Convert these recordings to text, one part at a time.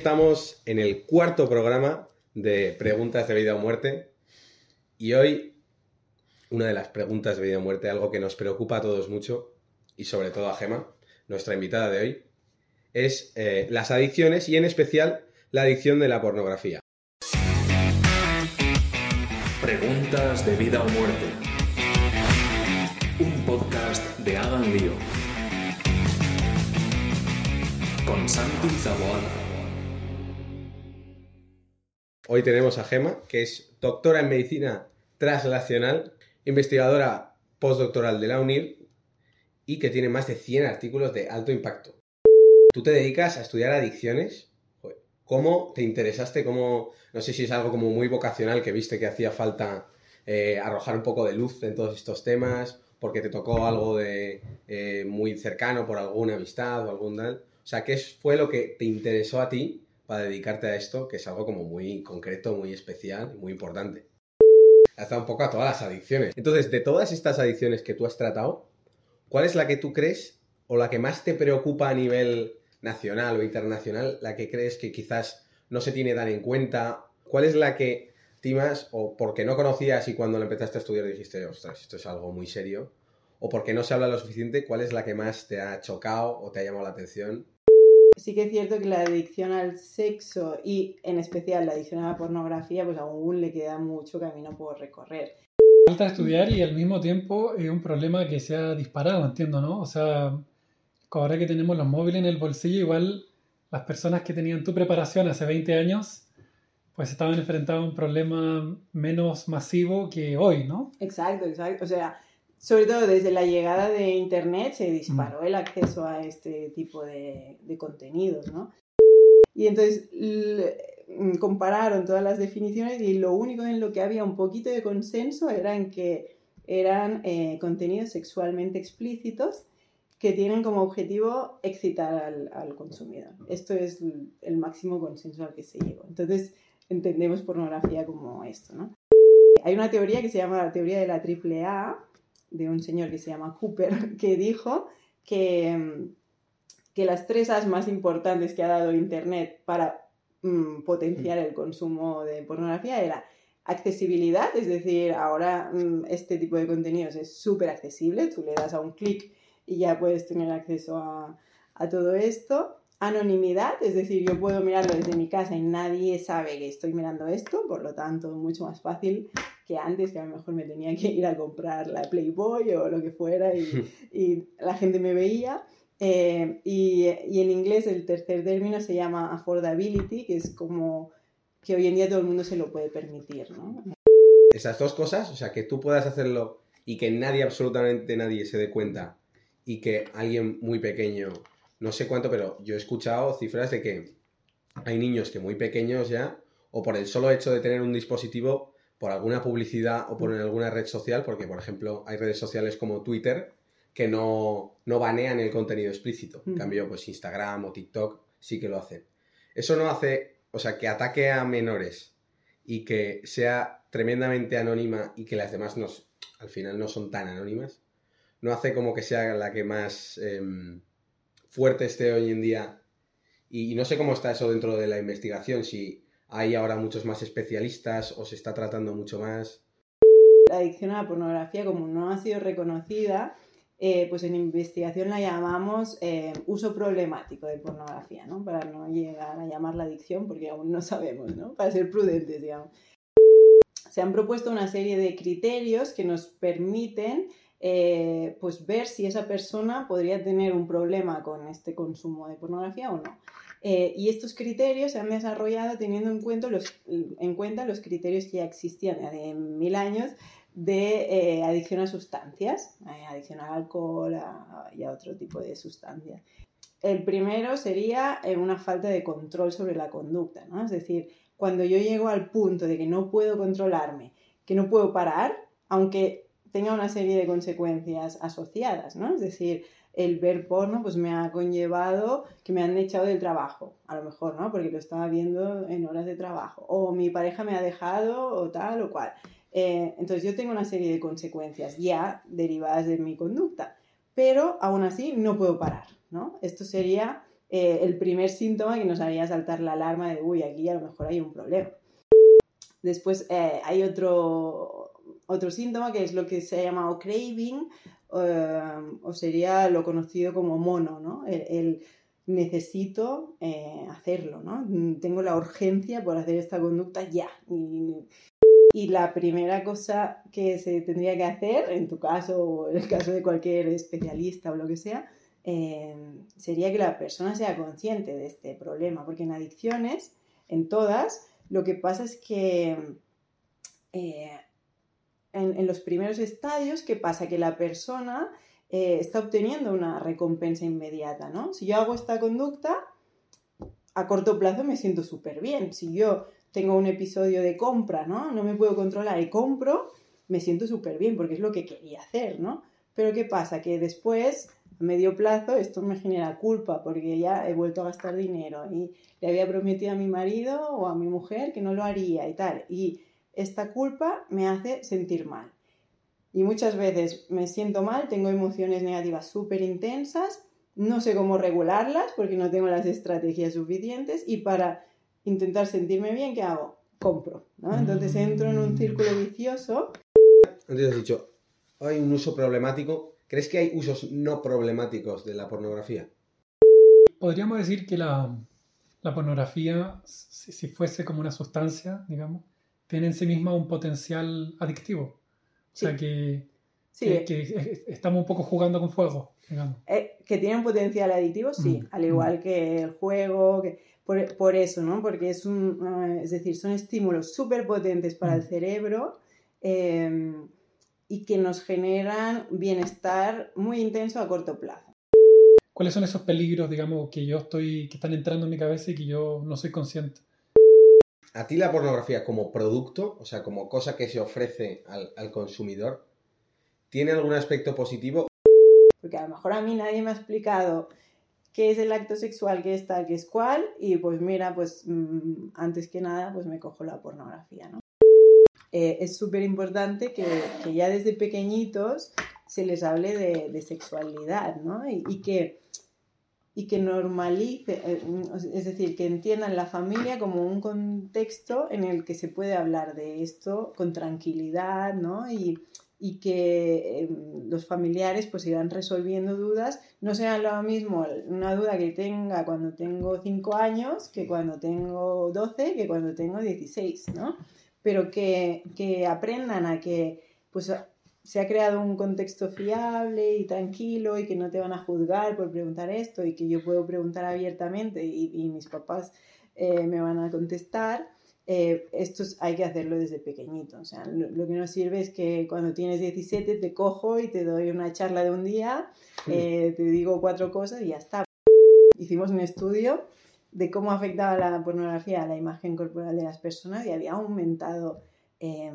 Estamos en el cuarto programa de preguntas de vida o muerte y hoy una de las preguntas de vida o muerte, algo que nos preocupa a todos mucho y sobre todo a Gema, nuestra invitada de hoy, es eh, las adicciones y en especial la adicción de la pornografía. Preguntas de vida o muerte. Un podcast de Hagan Lío. Con Santi Zaboada. Hoy tenemos a Gema, que es doctora en medicina translacional, investigadora postdoctoral de la UNIR y que tiene más de 100 artículos de alto impacto. Tú te dedicas a estudiar adicciones. ¿Cómo te interesaste? ¿Cómo, no sé si es algo como muy vocacional que viste que hacía falta eh, arrojar un poco de luz en todos estos temas, porque te tocó algo de eh, muy cercano por alguna amistad o algún tal. O sea, ¿qué fue lo que te interesó a ti para dedicarte a esto, que es algo como muy concreto, muy especial muy importante. Hasta un poco a todas las adicciones. Entonces, de todas estas adicciones que tú has tratado, ¿cuál es la que tú crees o la que más te preocupa a nivel nacional o internacional, la que crees que quizás no se tiene tan en cuenta? ¿Cuál es la que timas o porque no conocías y cuando la empezaste a estudiar dijiste, ostras, esto es algo muy serio? ¿O porque no se habla lo suficiente, cuál es la que más te ha chocado o te ha llamado la atención? Sí que es cierto que la adicción al sexo y en especial la adicción a la pornografía, pues aún le queda mucho camino por recorrer. Falta estudiar y al mismo tiempo es un problema que se ha disparado, entiendo, ¿no? O sea, ahora que tenemos los móviles en el bolsillo, igual las personas que tenían tu preparación hace 20 años, pues estaban enfrentando a un problema menos masivo que hoy, ¿no? Exacto, exacto. O sea, sobre todo desde la llegada de Internet se disparó el acceso a este tipo de, contenidos, ¿no? Y entonces mm, compararon todas las definiciones y lo único en lo que había un poquito de consenso era en que eran eh, contenidos sexualmente explícitos que tienen como objetivo excitar al, al, consumidor. Esto es el máximo consenso al que se llegó. Entonces entendemos pornografía como esto, ¿no? Hay una teoría que se llama la teoría de la triple A, de un señor que se llama Cooper, que dijo que, mm, que las tres As más importantes que ha dado Internet para mm, potenciar el consumo de pornografía era accesibilidad, es decir, ahora mm, este tipo de contenidos es súper accesible, tú le das a un clic y ya puedes tener acceso a, a todo esto. Anonimidad, es decir, yo puedo mirarlo desde mi casa y nadie sabe que estoy mirando esto, por lo tanto, mucho más fácil que antes, que a lo mejor me tenía que ir a comprar la Playboy o lo que fuera y, y la gente me veía. Eh, y, y, en inglés el tercer término se llama affordability, que es como que hoy en día todo el mundo se lo puede permitir, ¿no? Esas dos cosas, o sea, que tú puedas hacerlo y que nadie, absolutamente nadie se dé cuenta y que alguien muy pequeño, no sé cuánto, pero yo he escuchado cifras de que hay niños que muy pequeños ya, o por el solo hecho de tener un dispositivo, por alguna publicidad o por alguna red social, porque por ejemplo hay redes sociales como Twitter que no, no banean el contenido explícito. En mm. cambio, pues Instagram o TikTok sí que lo hacen. Eso no hace, o sea, que ataque a menores y que sea tremendamente anónima y que las demás nos, al final no son tan anónimas, no hace como que sea la que más em, fuerte esté hoy en día. y, no sé cómo está eso dentro de la investigación, si hay ahora muchos más especialistas o se está tratando mucho más. La adicción a la pornografía, como no ha sido reconocida, eh, pues en investigación la llamamos eh, uso problemático de pornografía, ¿no? Para no llegar a llamar la adicción, porque aún no sabemos, ¿no? Para ser prudentes, digamos. Se han propuesto una serie de criterios que nos permiten eh, pues ver si esa persona podría tener un problema con este consumo de pornografía o no. Eh, y estos criterios se han desarrollado teniendo en cuenta los, en cuenta los criterios que ya existían hace mil años de eh, adicción a sustancias, eh, adicción al alcohol y a otro tipo de sustancias. El primero sería una falta de control sobre la conducta, ¿no? Es decir, cuando yo llego al punto de que no puedo controlarme, que no puedo parar, aunque tenga una serie de consecuencias asociadas, ¿no? Es decir, el ver porno pues me ha conllevado que me han echado del trabajo, a lo mejor, ¿no? Porque lo estaba viendo en horas de trabajo. O mi pareja me ha dejado o tal o cual. Eh, entonces yo tengo una serie de consecuencias ya derivadas de mi conducta, pero aún así no puedo parar, ¿no? Esto sería eh, el primer síntoma que nos haría saltar la alarma de, uy, aquí a lo mejor hay un problema. Después eh, hay otro, otro síntoma que es lo que se ha llamado craving, eh, o sería lo conocido como mono, ¿no? El, el necesito eh, hacerlo, ¿no? Tengo la urgencia por hacer esta conducta ya. Y, y la primera cosa que se tendría que hacer, en tu caso o en el caso de cualquier especialista o lo que sea, eh, sería que la persona sea consciente de este problema, porque en adicciones, en todas, lo que pasa es que eh, en, los primeros estadios, ¿qué pasa? Que la persona eh, está obteniendo una recompensa inmediata, ¿no? Si yo hago esta conducta, a corto plazo me siento súper bien. Si yo tengo un episodio de compra, ¿no? No me puedo controlar y compro, me siento súper bien porque es lo que quería hacer, ¿no? Pero ¿qué pasa? Que después, a medio plazo, esto me genera culpa porque ya he vuelto a gastar dinero y le había prometido a mi marido o a mi mujer que no lo haría y tal. Y esta culpa me hace sentir mal. Y muchas veces me siento mal, tengo emociones negativas súper intensas, no sé cómo regularlas porque no tengo las estrategias suficientes y para intentar sentirme bien, ¿qué hago? Compro, ¿no? Entonces entro en un círculo vicioso. Antes has dicho, hay un uso problemático. ¿Crees que hay usos no problemáticos de la pornografía? Podríamos decir que la, la pornografía, si, si, fuese como una sustancia, digamos, tiene en sí misma un potencial adictivo. O sea que, Sí, que, que estamos un poco jugando con fuego, digamos. eh, que tiene un potencial adictivo, sí, Mm, al igual que el juego, que, por, por eso, ¿no? Porque es un, eh, es decir, son estímulos súper potentes para el Mm. cerebro eh, y que nos generan bienestar muy intenso a corto plazo. ¿Cuáles son esos peligros, digamos, que yo estoy, que están entrando en mi cabeza y que yo no soy consciente? ¿A ti la pornografía como producto, o sea, como cosa que se ofrece al, al consumidor, tiene algún aspecto positivo? Porque a lo mejor a mí nadie me ha explicado qué es el acto sexual, qué es tal, qué es cual, y pues mira, pues mm, antes que nada, pues me cojo la pornografía, ¿no? Eh, es súper importante que, que, ya desde pequeñitos se les hable de, de sexualidad, ¿no? Y, que, y que normalice, eh, es decir, que entiendan la familia como un contexto en el que se puede hablar de esto con tranquilidad, ¿no? Y, y que eh, los familiares pues irán resolviendo dudas, no será lo mismo una duda que tenga cuando tengo 5 años que cuando tengo 12, que cuando tengo 16, ¿no? Pero que, que aprendan a que pues se ha creado un contexto fiable y tranquilo y que no te van a juzgar por preguntar esto y que yo puedo preguntar abiertamente y, y mis papás eh, me van a contestar eh, esto hay que hacerlo desde pequeñito. O sea, lo, lo, que no sirve es que cuando tienes 17 te cojo y te doy una charla de un día, eh, te digo cuatro cosas y ya está. Hicimos un estudio de cómo afectaba la pornografía a la imagen corporal de las personas y había aumentado eh,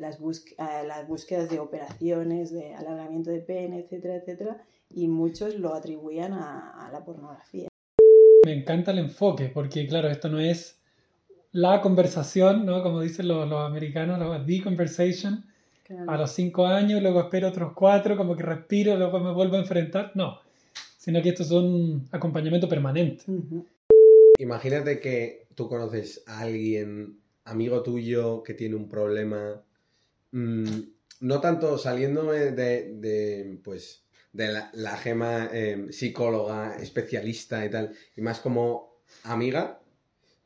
las, busque las, búsquedas de operaciones, de alargamiento de pene, etcétera, etcétera, y muchos lo atribuían a, a la pornografía. Me encanta el enfoque, porque claro, esto no es la conversación, ¿no? Como dicen los, los americanos, la the conversation, claro. a los cinco años, luego espero otros cuatro, como que respiro, luego me vuelvo a enfrentar. No, sino que esto es un acompañamiento permanente. Uh -huh. Imagínate que tú conoces a alguien, amigo tuyo, que tiene un problema, mmm, no tanto saliendo de, de pues, de la, la gema eh, psicóloga, especialista y tal, y más como amiga,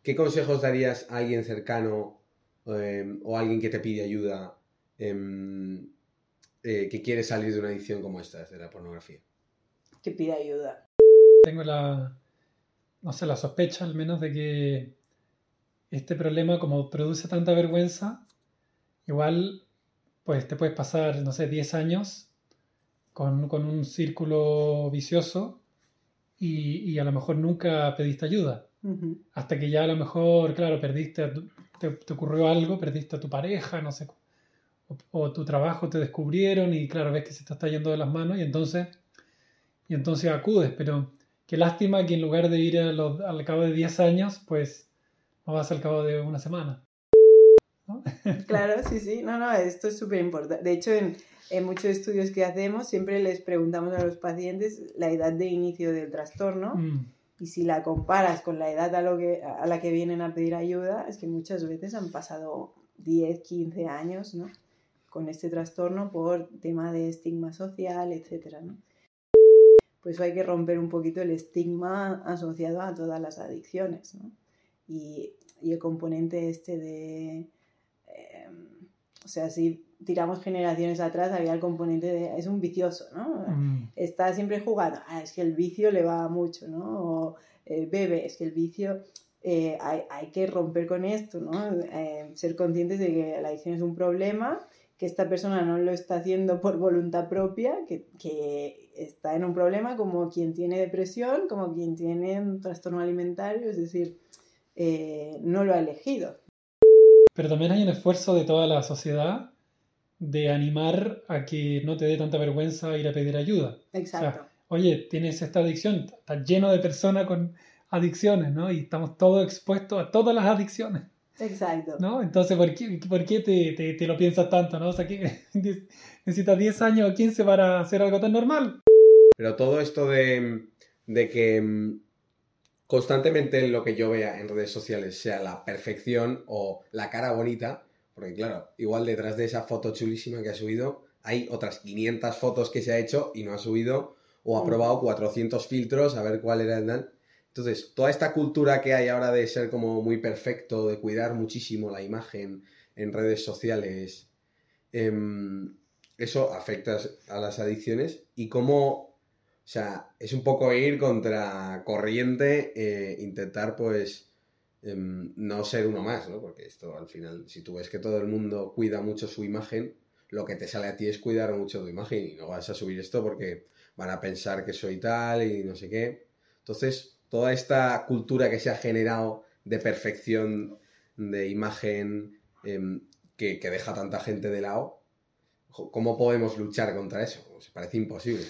¿Qué consejos darías a alguien cercano eh, o a alguien que te pide ayuda eh, eh, que quiere salir de una adicción como esta, de la pornografía? Que pida ayuda. Tengo la, no sé, la sospecha al menos de que este problema, como produce tanta vergüenza, igual pues te puedes pasar, no sé, 10 años con, con un círculo vicioso y, y a lo mejor nunca pediste ayuda. Uh -huh. Hasta que ya a lo mejor, claro, perdiste, te, te, ocurrió algo, perdiste a tu pareja, no sé, o, o, tu trabajo te descubrieron y claro, ves que se te está yendo de las manos y entonces, y entonces acudes, pero qué lástima que en lugar de ir los, al cabo de 10 años, pues no vas al cabo de una semana. ¿No? Claro, sí, sí. No, no, esto es súper importante. De hecho, en, en muchos estudios que hacemos siempre les preguntamos a los pacientes la edad de inicio del trastorno Mm, y si la comparas con la edad a, lo que, a la que vienen a pedir ayuda, es que muchas veces han pasado 10, 15 años, ¿no? Con este trastorno por tema de estigma social, etcétera, ¿no? Por eso hay que romper un poquito el estigma asociado a todas las adicciones, ¿no? Y, y el componente este de... eh, o sea, si tiramos generaciones atrás, había el componente de... Es un vicioso, ¿no? mm, está siempre jugando, ah, es que el vicio le va mucho, ¿no? O eh, bebe, es que el vicio eh, hay, hay que romper con esto, ¿no? Eh, ser conscientes de que la adicción es un problema, que esta persona no lo está haciendo por voluntad propia, que, que está en un problema como quien tiene depresión, como quien tiene un trastorno alimentario, es decir, eh, no lo ha elegido. Pero también hay un esfuerzo de toda la sociedad de animar a que no te dé tanta vergüenza ir a pedir ayuda. Exacto. Oye, tienes esta adicción, está lleno de personas con adicciones, ¿no? Y estamos todos expuestos a todas las adicciones, Exacto. ¿no? Entonces, ¿por qué, por qué te, te- te lo piensas tanto, ¿no? O sea, que necesitas 10 años o 15 para hacer algo tan normal. Pero todo esto de, de que mm, constantemente lo que yo vea en redes sociales sea la perfección o la cara bonita, porque claro, igual detrás de esa foto chulísima que ha subido hay otras 500 fotos que se ha hecho y no ha subido o ha Mm. probado 400 filtros a ver cuál era el dan. Entonces, toda esta cultura que hay ahora de ser como muy perfecto, de cuidar muchísimo la imagen en redes sociales, em, eso afecta a las adicciones y cómo, o sea, es un poco ir contra corriente, eh, intentar pues em, no ser uno más, ¿no? Porque esto al final, si tú ves que todo el mundo cuida mucho su imagen, lo que te sale a ti es cuidar mucho tu imagen y no vas a subir esto porque van a pensar que soy tal y no sé qué. Entonces, toda esta cultura que se ha generado de perfección, de imagen, em, que, que deja tanta gente de lado, ¿cómo podemos luchar contra eso? Pues parece imposible.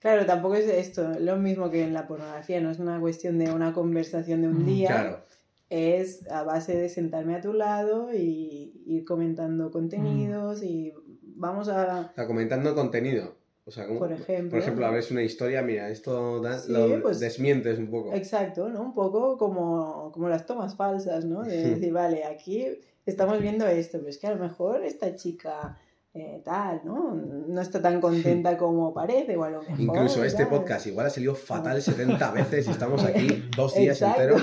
Claro, tampoco es esto, lo mismo que en la pornografía, no es una cuestión de una conversación de un Mm, día, Claro, es a base de sentarme a tu lado y ir comentando contenidos y vamos a, sea, comentando contenido. O sea, ¿cómo? por ejemplo, Por ejemplo, abres una historia, mira, esto da- Sí, lo pues- desmientes un poco. exacto, ¿no? Un poco como, como las tomas falsas, ¿no? De decir, vale, aquí estamos viendo esto, pero es que a lo mejor esta chica eh, tal, ¿no? No está tan contenta como parece, o a lo mejor... Incluso este tal. podcast igual ha salido fatal 70 veces y estamos aquí dos días enteros.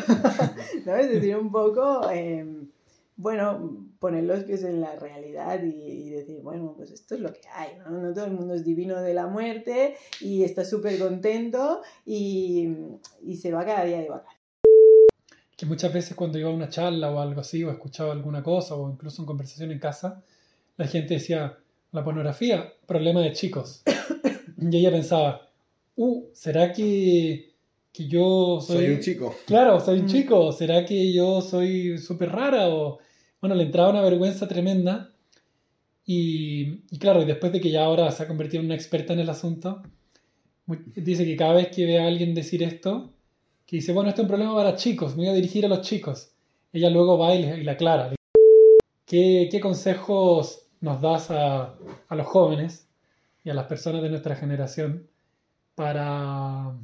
¿no? Es decir, un poco, eh, bueno, poner los pies en la realidad y, y decir, bueno, pues esto es lo que hay, ¿no? No todo el mundo es divino de la muerte y está súper contento y, y se va cada día de vacaciones. Que muchas veces cuando iba a una charla o algo así, o escuchaba alguna cosa, o incluso en conversación en casa, la gente decía, la pornografía, problema de chicos. Y ella pensaba, uh, ¿será que, que yo soy... Soy un chico. Claro, soy un Mm. chico. ¿Será que yo soy súper rara? O, bueno, le entraba una vergüenza tremenda. Y, y claro, y después de que ya ahora se ha convertido en una experta en el asunto, dice que cada vez que ve a alguien decir esto, que dice, bueno, esto es un problema para chicos, me voy a dirigir a los chicos. Ella luego va y le, y le aclara. ¿Qué, qué consejos nos das a, a los jóvenes y a las personas de nuestra generación para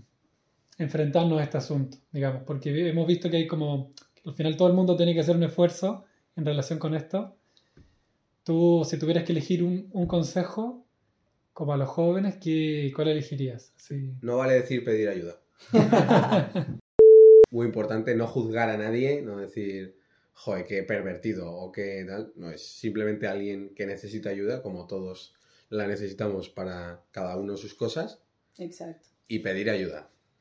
enfrentarnos a este asunto, digamos, porque hemos visto que hay como, que al final todo el mundo tiene que hacer un esfuerzo en relación con esto. Tú, si tuvieras que elegir un, un consejo, como a los jóvenes, ¿qué, ¿cuál elegirías? Sí. No vale decir pedir ayuda. Muy importante no juzgar a nadie, no decir, joder, qué pervertido o qué tal. No, es simplemente alguien que necesita ayuda, como todos la necesitamos para cada uno sus cosas, Exacto. y pedir ayuda.